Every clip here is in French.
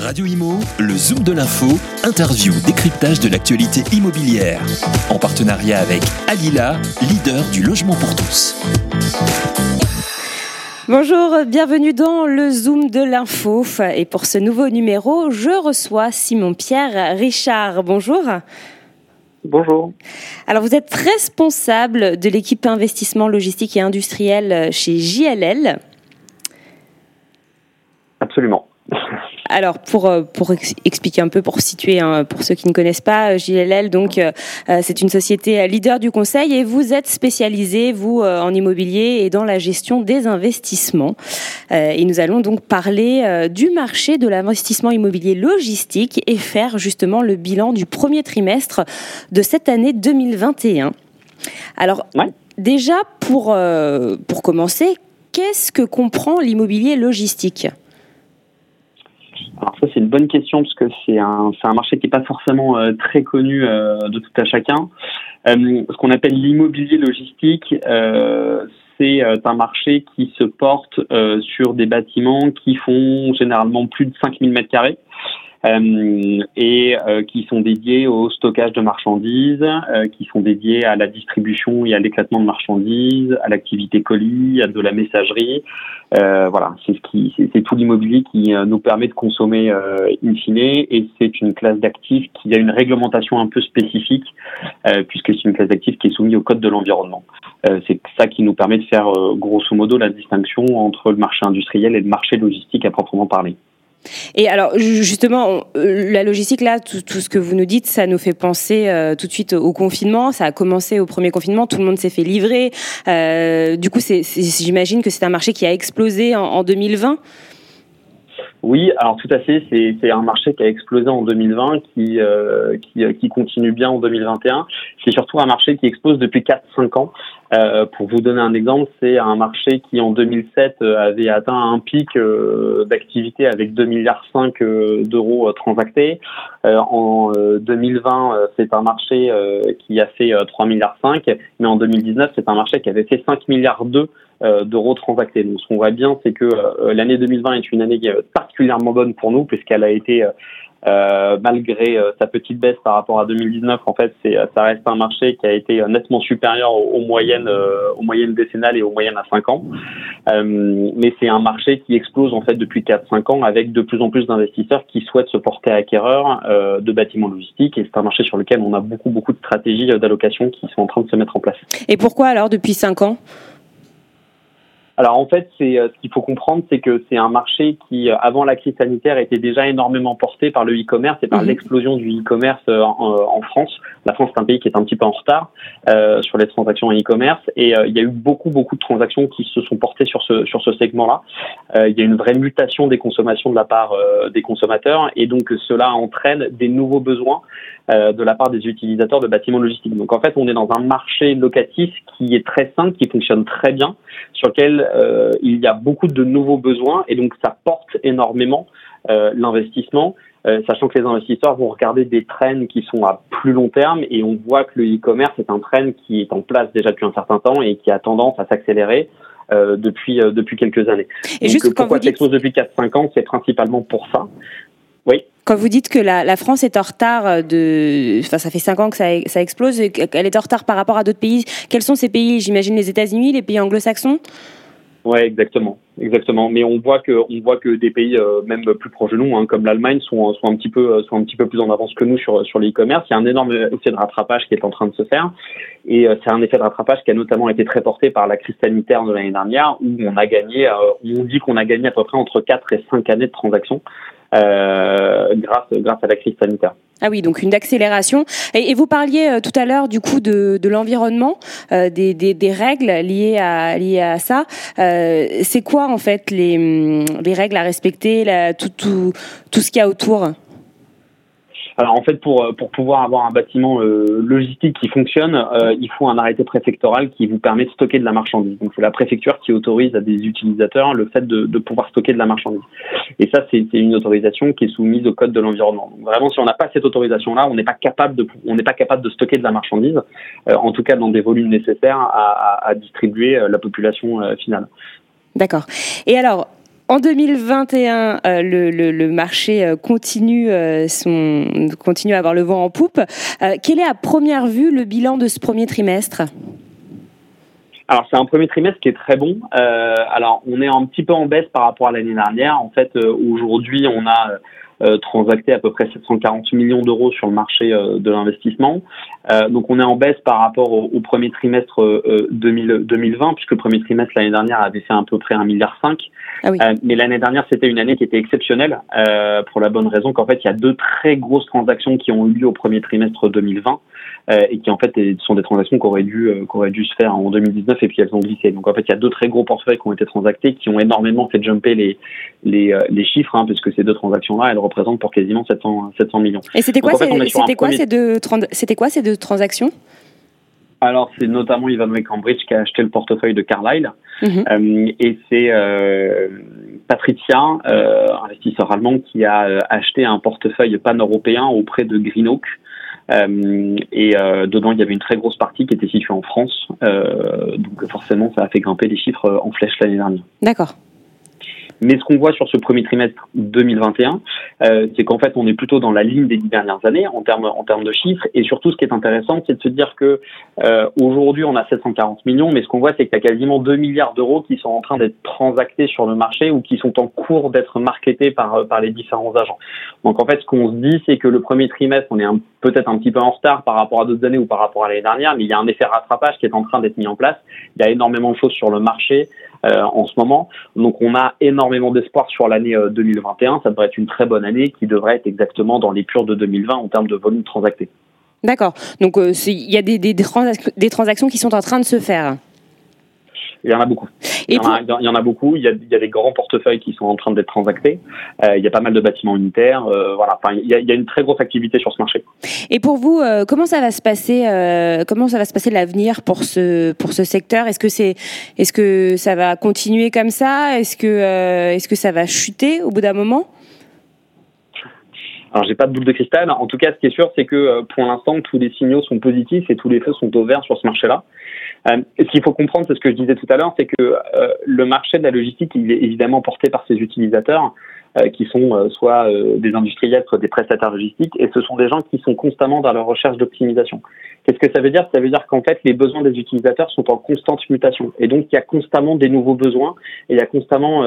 Radio Imo, le Zoom de l'info, interview, décryptage de l'actualité immobilière. En partenariat avec Alila, leader du logement pour tous. Bonjour, bienvenue dans le Zoom de l'info. Et pour ce nouveau numéro, je reçois Simon-Pierre Richard. Bonjour. Bonjour. Alors vous êtes responsable de l'équipe investissement logistique et industriel chez JLL. Absolument. Alors pour euh, pour expliquer un peu, pour situer hein, pour ceux qui ne connaissent pas euh, JLL, donc euh, c'est une société leader du conseil et vous êtes spécialisé vous en immobilier et dans la gestion des investissements. Et nous allons donc parler du marché de l'investissement immobilier logistique et faire justement le bilan du premier trimestre de cette année 2021. Alors déjà pour pour commencer, qu'est-ce que comprend l'immobilier logistique? Alors ça c'est une bonne question parce que c'est un, un marché qui n'est pas forcément euh, très connu euh, de tout à chacun. Euh, ce qu'on appelle l'immobilier logistique, c'est un marché qui se porte sur des bâtiments qui font généralement plus de 5000 mètres carrés. Euh, et euh, qui sont dédiés au stockage de marchandises, euh, qui sont dédiés à la distribution et à l'éclatement de marchandises, à l'activité colis, à de la messagerie. voilà, c'est ce qui, c'est tout l'immobilier qui nous permet de consommer in fine, et c'est une classe d'actifs qui a une réglementation un peu spécifique, puisque c'est une classe d'actifs qui est soumise au code de l'environnement. c'est ça qui nous permet de faire grosso modo la distinction entre le marché industriel et le marché logistique à proprement parler. Et alors justement, euh, la logistique là, tout, ce que vous nous dites, ça nous fait penser euh, tout de suite au confinement. Ça a commencé au premier confinement, tout le monde s'est fait livrer. Euh, du coup, j'imagine que c'est un marché qui a explosé en, en 2020. Oui, alors tout à fait, c'est un marché qui a explosé en 2020, qui, euh, qui, qui, continue bien en 2021. C'est surtout un marché qui explose depuis 4-5 ans. Euh, pour vous donner un exemple, c'est un marché qui en 2007 euh, avait atteint un pic euh, d'activité avec 2 milliards 5 euh, d'euros transactés. en 2020, c'est un marché qui a fait 3 milliards 5, mais en 2019, c'est un marché qui avait fait 5 milliards 2 d'euros transactés. Donc ce qu'on voit bien, c'est que l'année 2020 est une année particulièrement bonne pour nous puisqu'elle a été euh, malgré euh, sa petite baisse par rapport à 2019, en fait, c'est, ça reste un marché qui a été nettement supérieur aux, moyennes, euh, aux moyennes décennales et aux moyennes à 5 ans. mais c'est un marché qui explose en fait depuis 4-5 ans avec de plus en plus d'investisseurs qui souhaitent se porter acquéreurs de bâtiments logistiques et c'est un marché sur lequel on a beaucoup beaucoup de stratégies d'allocation qui sont en train de se mettre en place. Et pourquoi alors depuis 5 ans? Alors en fait, c'est euh, ce qu'il faut comprendre, c'est que c'est un marché qui, euh, avant la crise sanitaire, était déjà énormément porté par le e-commerce et par mhm. l'explosion du e-commerce euh, en, France. La France, c'est un pays qui est un petit peu en retard euh, sur les transactions en e-commerce et il y a eu beaucoup beaucoup de transactions qui se sont portées sur ce sur ce segment-là. il y a une vraie mutation des consommations de la part des consommateurs et donc cela entraîne des nouveaux besoins de la part des utilisateurs de bâtiments logistiques. Donc en fait, on est dans un marché locatif qui est très simple, qui fonctionne très bien, sur lequel euh, il y a beaucoup de nouveaux besoins et donc ça porte énormément euh, l'investissement, euh, sachant que les investisseurs vont regarder des trends qui sont à plus long terme et on voit que le e-commerce est un trend qui est en place déjà depuis un certain temps et qui a tendance à s'accélérer. depuis depuis quelques années. Et Donc, juste pourquoi ça explose depuis 4-5 ans, c'est principalement pour ça? Oui. Quand vous dites que la, France est en retard de, enfin ça fait cinq ans que ça, ça explose, elle est en retard par rapport à d'autres pays. Quels sont ces pays? J'imagine les États-Unis, les pays anglo-saxons? Ouais, exactement, exactement. Mais on voit que on voit que des pays euh, même plus proches de nous, hein, comme l'Allemagne, sont sont un petit peu euh, sont un petit peu plus en avance que nous sur sur l'e-commerce. Il y a un énorme effet de rattrapage qui est en train de se faire, et euh, c'est un effet de rattrapage qui a notamment été très porté par la crise sanitaire de l'année dernière, où on a gagné, on dit qu'on a gagné à peu près entre 4 et 5 années de transactions euh, grâce, grâce à la crise sanitaire. Ah oui, donc une accélération. Et, vous parliez euh, tout à l'heure du coup de, de l'environnement, euh, des, des, des, règles liées à, liées à ça. Euh, c'est quoi en fait les, les règles à respecter, la, tout, tout, tout ce qu'il y a autour? Alors en fait, pour, pour pouvoir avoir un bâtiment euh, logistique qui fonctionne, euh, il faut un arrêté préfectoral qui vous permet de stocker de la marchandise. Donc c'est la préfecture qui autorise à des utilisateurs le fait de, pouvoir stocker de la marchandise. Et ça, c'est une autorisation qui est soumise au code de l'environnement. Donc vraiment, si on n'a pas cette autorisation-là, on n'est pas capable de on n'est pas capable de stocker de la marchandise, euh, en tout cas dans des volumes nécessaires à, à, à distribuer la population finale. D'accord. Et alors, En 2021, le, le, marché continue, son, continue à avoir le vent en poupe. quel est à première vue le bilan de ce premier trimestre? Alors c'est un premier trimestre qui est très bon. Euh, alors on est un petit peu en baisse par rapport à l'année dernière. En fait, euh, aujourd'hui, on a euh, transacté à peu près 740 millions d'euros sur le marché euh, de l'investissement. Euh, donc on est en baisse par rapport au, au premier trimestre 2000, 2020, puisque le premier trimestre l'année dernière avait fait à peu près 1,5 milliard. Ah oui. mais l'année dernière, c'était une année qui était exceptionnelle, pour la bonne raison qu'en fait, il y a deux très grosses transactions qui ont eu lieu au premier trimestre 2020. Euh, et qui en fait sont des transactions qui auraient dû euh, auraient dû se faire en 2019 et puis elles ont glissé. Donc en fait il y a deux très gros portefeuilles qui ont été transactés qui ont énormément fait jumper les les, euh, les chiffres hein, puisque ces deux transactions là elles représentent pour quasiment 700 700 millions. Et c'était quoi, c'était quoi, ces deux c'était quoi ces deux transactions? Alors, c'est notamment Ivan Cambridge qui a acheté le portefeuille de Carlyle. Mhm. euh, et c'est euh, Patricia, euh, investisseur allemand, qui a acheté un portefeuille pan-européen auprès de Greenock. Euh, et euh, dedans, il y avait une très grosse partie qui était située en France. Euh, donc forcément, ça a fait grimper les chiffres en flèche l'année dernière. D'accord. Mais ce qu'on voit sur ce premier trimestre 2021, euh, c'est qu'en fait, on est plutôt dans la ligne des dix dernières années en termes en termes de chiffres. Et surtout, ce qui est intéressant, c'est de se dire que euh, aujourd'hui, on a 740 millions, mais ce qu'on voit, c'est qu'il y a quasiment 2 milliards d'euros qui sont en train d'être transactés sur le marché ou qui sont en cours d'être marketés par euh, par les différents agents. Donc en fait, ce qu'on se dit, c'est que le premier trimestre, on est peut-être un petit peu en retard par rapport à d'autres années ou par rapport à l'année dernière, mais il y a un effet rattrapage qui est en train d'être mis en place. Il y a énormément de choses sur le marché. Euh, en ce moment. Donc on a énormément d'espoir sur l'année 2021. Euh, Ça devrait être une très bonne année qui devrait être exactement dans les purs de 2020 en termes de volume transacté. D'accord. Donc euh, il y a des, des, des transactions qui sont en train de se faire. Il y en a beaucoup. Il y, en, a, il y en a beaucoup. Il y a, il y a, des grands portefeuilles qui sont en train d'être transactés. Euh, il y a pas mal de bâtiments unitaires. Euh, voilà. Enfin, il, y a, il y, a, une très grosse activité sur ce marché. Et pour vous, euh, comment ça va se passer Comment ça va se passer l'avenir pour ce pour ce secteur? Est-ce que c'est est-ce que ça va continuer comme ça? Est-ce que est-ce que ça va chuter au bout d'un moment? Alors j'ai pas de boule de cristal. En tout cas, ce qui est sûr, c'est que pour l'instant, tous les signaux sont positifs et tous les feux sont au vert sur ce marché-là. Euh, ce qu'il faut comprendre, c'est ce que je disais tout à l'heure, c'est que euh, le marché de la logistique, il est évidemment porté par ses utilisateurs. Euh, qui sont soit des industriels, soit des prestataires logistiques, et ce sont des gens qui sont constamment dans leur recherche d'optimisation. Qu'est-ce que ça veut dire? Ça veut dire qu'en fait, les besoins des utilisateurs sont en constante mutation, et donc il y a constamment des nouveaux besoins, et il y a constamment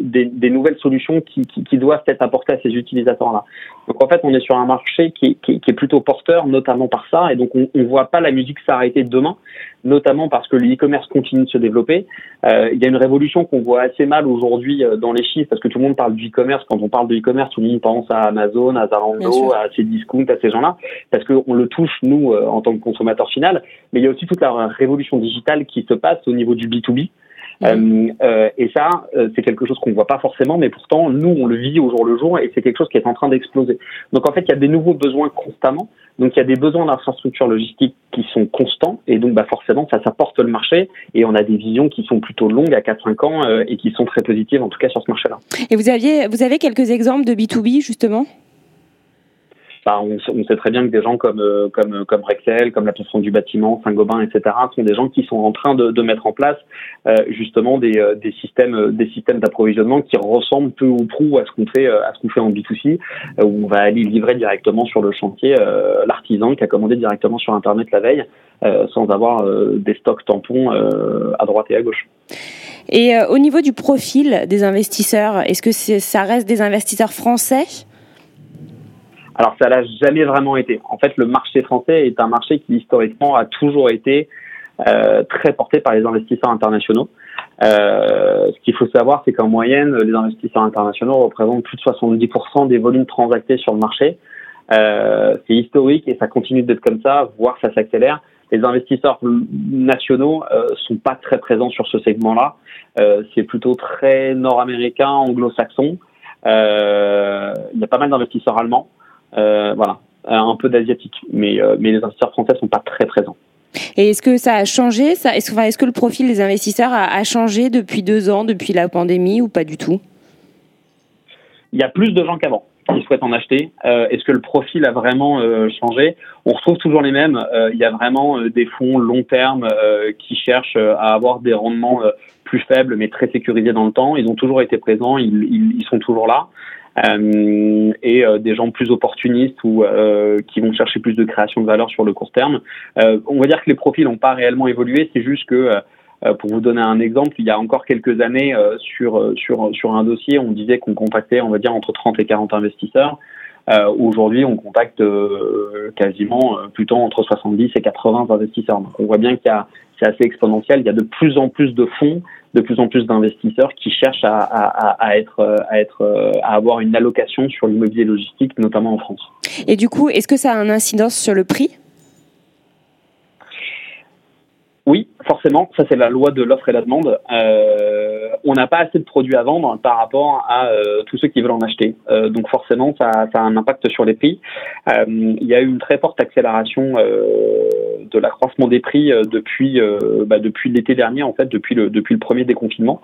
des, des, nouvelles solutions qui, qui, qui, doivent être apportées à ces utilisateurs-là. Donc en fait, on est sur un marché qui, qui, qui est plutôt porteur, notamment par ça, et donc on ne voit pas la musique s'arrêter demain, notamment parce que le e-commerce continue de se développer. Euh, il y a une révolution qu'on voit assez mal aujourd'hui dans les chiffres, parce que tout le monde parle du e-commerce, quand on parle de e-commerce, tout le monde pense à Amazon, à Zalando, à ces discounts, à ces gens-là, parce qu'on le touche, nous, euh, en tant que consommateur final. Mais il y a aussi toute la révolution digitale qui se passe au niveau du B2B. Euh, euh, et ça, euh, c'est quelque chose qu'on voit pas forcément, mais pourtant, nous, on le vit au jour le jour et c'est quelque chose qui est en train d'exploser. Donc, en fait, il y a des nouveaux besoins constamment. Donc, il y a des besoins d'infrastructures logistiques qui sont constants et donc, bah, forcément, ça, ça porte le marché et on a des visions qui sont plutôt longues à 4-5 ans euh, et qui sont très positives, en tout cas, sur ce marché-là. Et vous aviez, vous avez quelques exemples de B2B, justement? On, sait très bien que des gens comme euh, Rexel, comme la plateforme du bâtiment, Saint-Gobain, etc. sont des gens qui sont en train de, mettre en place euh, justement des, euh, des systèmes d'approvisionnement qui ressemblent peu ou prou à ce qu'on fait à ce qu'on fait en B2C où on va aller livrer directement sur le chantier l'artisan qui a commandé directement sur internet la veille sans avoir des stocks tampons à droite et à gauche. Et au niveau du profil des investisseurs, est-ce que ça reste des investisseurs français? Alors ça l'a jamais vraiment été. En fait, le marché français est un marché qui historiquement a toujours été euh, très porté par les investisseurs internationaux. Euh, ce qu'il faut savoir, c'est qu'en moyenne, les investisseurs internationaux représentent plus de 70% des volumes transactés sur le marché. Euh, c'est historique et ça continue d'être comme ça, voire ça s'accélère. Les investisseurs nationaux euh, sont pas très présents sur ce segment-là. Euh, c'est plutôt très nord-américain, anglo-saxon. Euh, il y a pas mal d'investisseurs allemands. Euh, voilà, un peu d'asiatique, mais, euh, mais les investisseurs français sont pas très présents. Et est-ce que ça a changé? Ça Est-ce enfin, que le profil des investisseurs a, a, changé depuis deux ans, depuis la pandémie, ou pas du tout? Il y a plus de gens qu'avant. qui souhaitent en acheter Est-ce que le profil a vraiment changé? On retrouve toujours les mêmes. il y a vraiment des fonds long terme qui cherchent à avoir des rendements plus faibles mais très sécurisés dans le temps. Ils ont toujours été présents, ils, ils, ils sont toujours là. Euh, et euh, des gens plus opportunistes ou euh, qui vont chercher plus de création de valeur sur le court terme. on va dire que les profils n'ont pas réellement évolué, c'est juste que pour vous donner un exemple, il y a encore quelques années, sur, sur, sur un dossier, on disait qu'on contactait, on va dire, entre 30 et 40 investisseurs. Euh, Aujourd'hui, on contacte quasiment plutôt entre 70 et 80 investisseurs. Donc, on voit bien qu'il y a, c'est assez exponentiel. Il y a de plus en plus de fonds de plus en plus d'investisseurs qui cherchent à, être, à, avoir une allocation sur l'immobilier logistique, notamment en France. Et du coup, est-ce que ça a une incidence sur le prix? Oui, forcément, ça c'est la loi de l'offre et la demande. Euh, on n'a pas assez de produits à vendre par rapport à euh, tous ceux qui veulent en acheter. Euh, donc forcément, ça, ça, a un impact sur les prix. Euh, il y a eu une très forte accélération euh, de l'accroissement des prix depuis bah, depuis l'été dernier, en fait, depuis le depuis le premier déconfinement.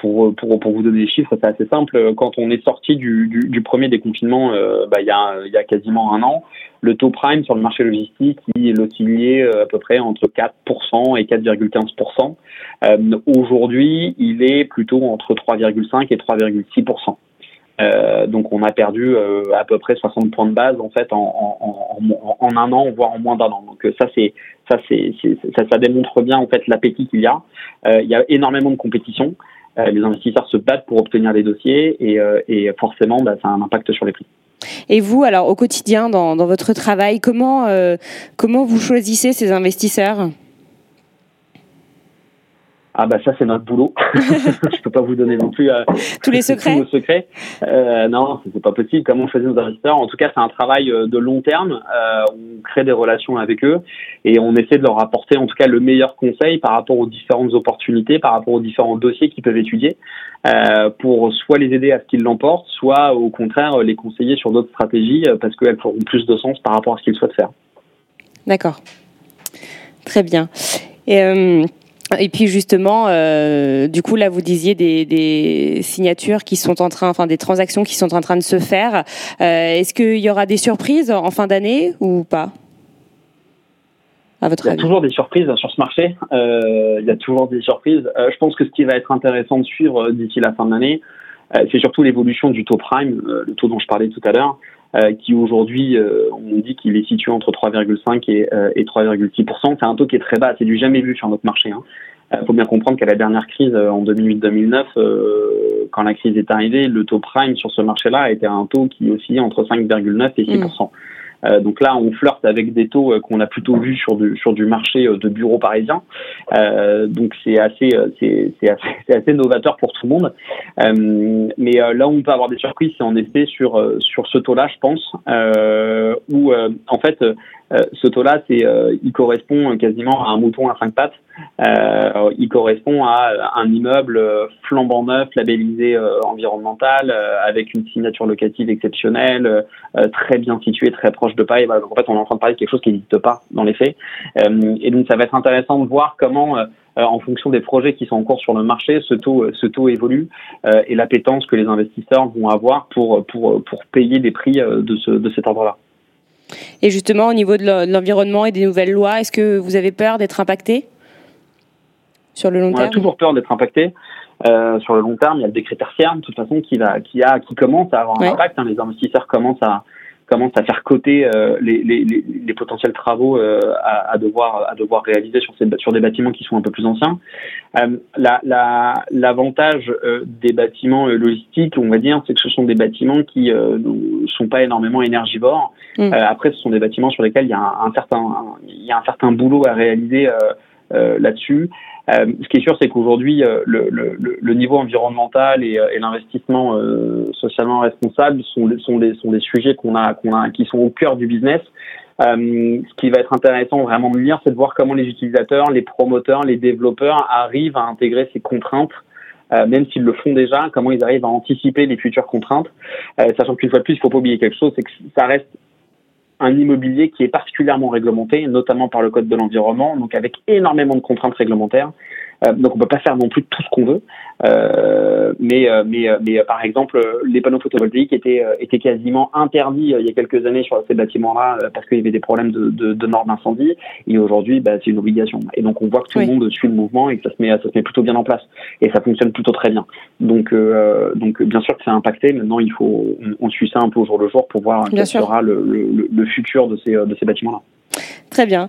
pour, pour pour vous donner des chiffres, c'est assez simple. Quand on est sorti du, du, du premier déconfinement, bah, il y a il y a quasiment un an, le taux prime sur le marché logistique, il oscillait euh, à peu près entre 4% et 4,15%. Euh, aujourd'hui, il est plutôt entre 3,5 et 3,6%. Euh, donc on a perdu à peu près 60 points de base en fait en, un an voire en moins d'un an. Donc ça c'est ça c'est ça, démontre bien en fait l'appétit qu'il y a. Il y a énormément de compétition. les investisseurs se battent pour obtenir les dossiers et, et forcément bah, ça a un impact sur les prix. Et vous, alors au quotidien, dans, votre travail, euh, comment vous choisissez ces investisseurs? Ah bah ça c'est notre boulot. je peux pas vous donner non plus euh, tous les secrets. Tous secrets. Euh, non, c'est pas possible. Comment on choisit nos investisseurs? En tout cas, c'est un travail euh, de long terme. Euh, on crée des relations avec eux et on essaie de leur apporter en tout cas le meilleur conseil par rapport aux différentes opportunités, par rapport aux différents dossiers qu'ils peuvent étudier, pour soit les aider à ce qu'ils l'emportent, soit au contraire les conseiller sur d'autres stratégies parce qu'elles feront plus de sens par rapport à ce qu'ils souhaitent faire. D'accord. Très bien. Et et puis justement, euh, du coup là, vous disiez des, des, signatures qui sont en train, enfin des transactions qui sont en train de se faire. Euh, Est-ce qu'il y aura des surprises en fin d'année ou pas? À votre il y a toujours des surprises sur ce marché. Euh, il y a toujours des surprises. Je pense que ce qui va être intéressant de suivre d'ici la fin de l'année, c'est surtout l'évolution du taux prime, le taux dont je parlais tout à l'heure. Euh, qui aujourd'hui, euh, on dit qu'il est situé entre 3,5 et, euh, et 3,6%. C'est un taux qui est très bas, c'est du jamais vu sur notre marché. Hein. Il faut bien comprendre qu'à la dernière crise en 2008-2009, quand la crise est arrivée, le taux prime sur ce marché-là était un taux qui oscillait entre 5,9 et 6%. Euh, donc là, on flirte avec des taux euh, qu'on a plutôt vus sur du, sur du marché euh, de bureaux parisiens. donc c'est assez, c'est, assez, assez, novateur pour tout le monde. mais là où on peut avoir des surprises, c'est en effet sur, sur ce taux-là, je pense, où en fait, ce taux-là, c'est, il correspond quasiment à un mouton à cinq pattes. Euh, il correspond à un immeuble flambant neuf, labellisé environnemental, avec une signature locative exceptionnelle, très bien situé, très proche de paille. en fait, on est en train de parler de quelque chose qui n'existe pas dans les faits. Euh, et donc, ça va être intéressant de voir comment, euh, en fonction des projets qui sont en cours sur le marché, ce taux, euh, ce taux évolue et l'appétence que les investisseurs vont avoir pour, pour, pour payer des prix de, ce, de cet ordre-là. Et justement, au niveau de l'environnement et des nouvelles lois, est-ce que vous avez peur d'être impacté sur le long terme On a toujours peur d'être impacté. sur le long terme, il y a le décret tertiaire, de toute façon, qui, va, qui, a, qui commence à avoir un impact. Hein. les investisseurs commencent à, commence à faire coter euh, les, les, les, potentiels travaux euh, à, à, devoir à devoir réaliser sur ces sur des bâtiments qui sont un peu plus anciens. Euh, L'avantage la, des bâtiments logistiques, on va dire, c'est que ce sont des bâtiments qui ne sont pas énormément énergivores. Mmh. après, ce sont des bâtiments sur lesquels il y a un, un certain il y a un certain boulot à réaliser là-dessus. Euh, ce qui est sûr, c'est qu'aujourd'hui, euh, le, le, le, niveau environnemental et, euh, et l'investissement socialement responsable sont, sont, des, sont des sujets qu'on a, qu'on a, qui sont au cœur du business. Euh, ce qui va être intéressant vraiment de lire, c'est de voir comment les utilisateurs, les promoteurs, les développeurs arrivent à intégrer ces contraintes, euh, même s'ils le font déjà, comment ils arrivent à anticiper les futures contraintes, euh, sachant qu'une fois de plus, il faut pas oublier quelque chose, c'est que ça reste un immobilier qui est particulièrement réglementé, notamment par le Code de l'environnement, donc avec énormément de contraintes réglementaires. Donc on peut pas faire non plus tout ce qu'on veut. mais mais mais par exemple, les panneaux photovoltaïques étaient étaient quasiment interdits il y a quelques années sur ces bâtiments-là parce qu'il y avait des problèmes de, de, de normes d'incendie. Et aujourd'hui, bah, c'est une obligation. Et donc on voit que tout le monde suit le mouvement et que ça se met ça se met plutôt bien en place. Et ça fonctionne plutôt très bien. Donc donc bien sûr que c'est impacté. Maintenant, il faut on, suit ça un peu au jour le jour pour voir quel sera le, le, le futur de ces de ces bâtiments-là. Très bien.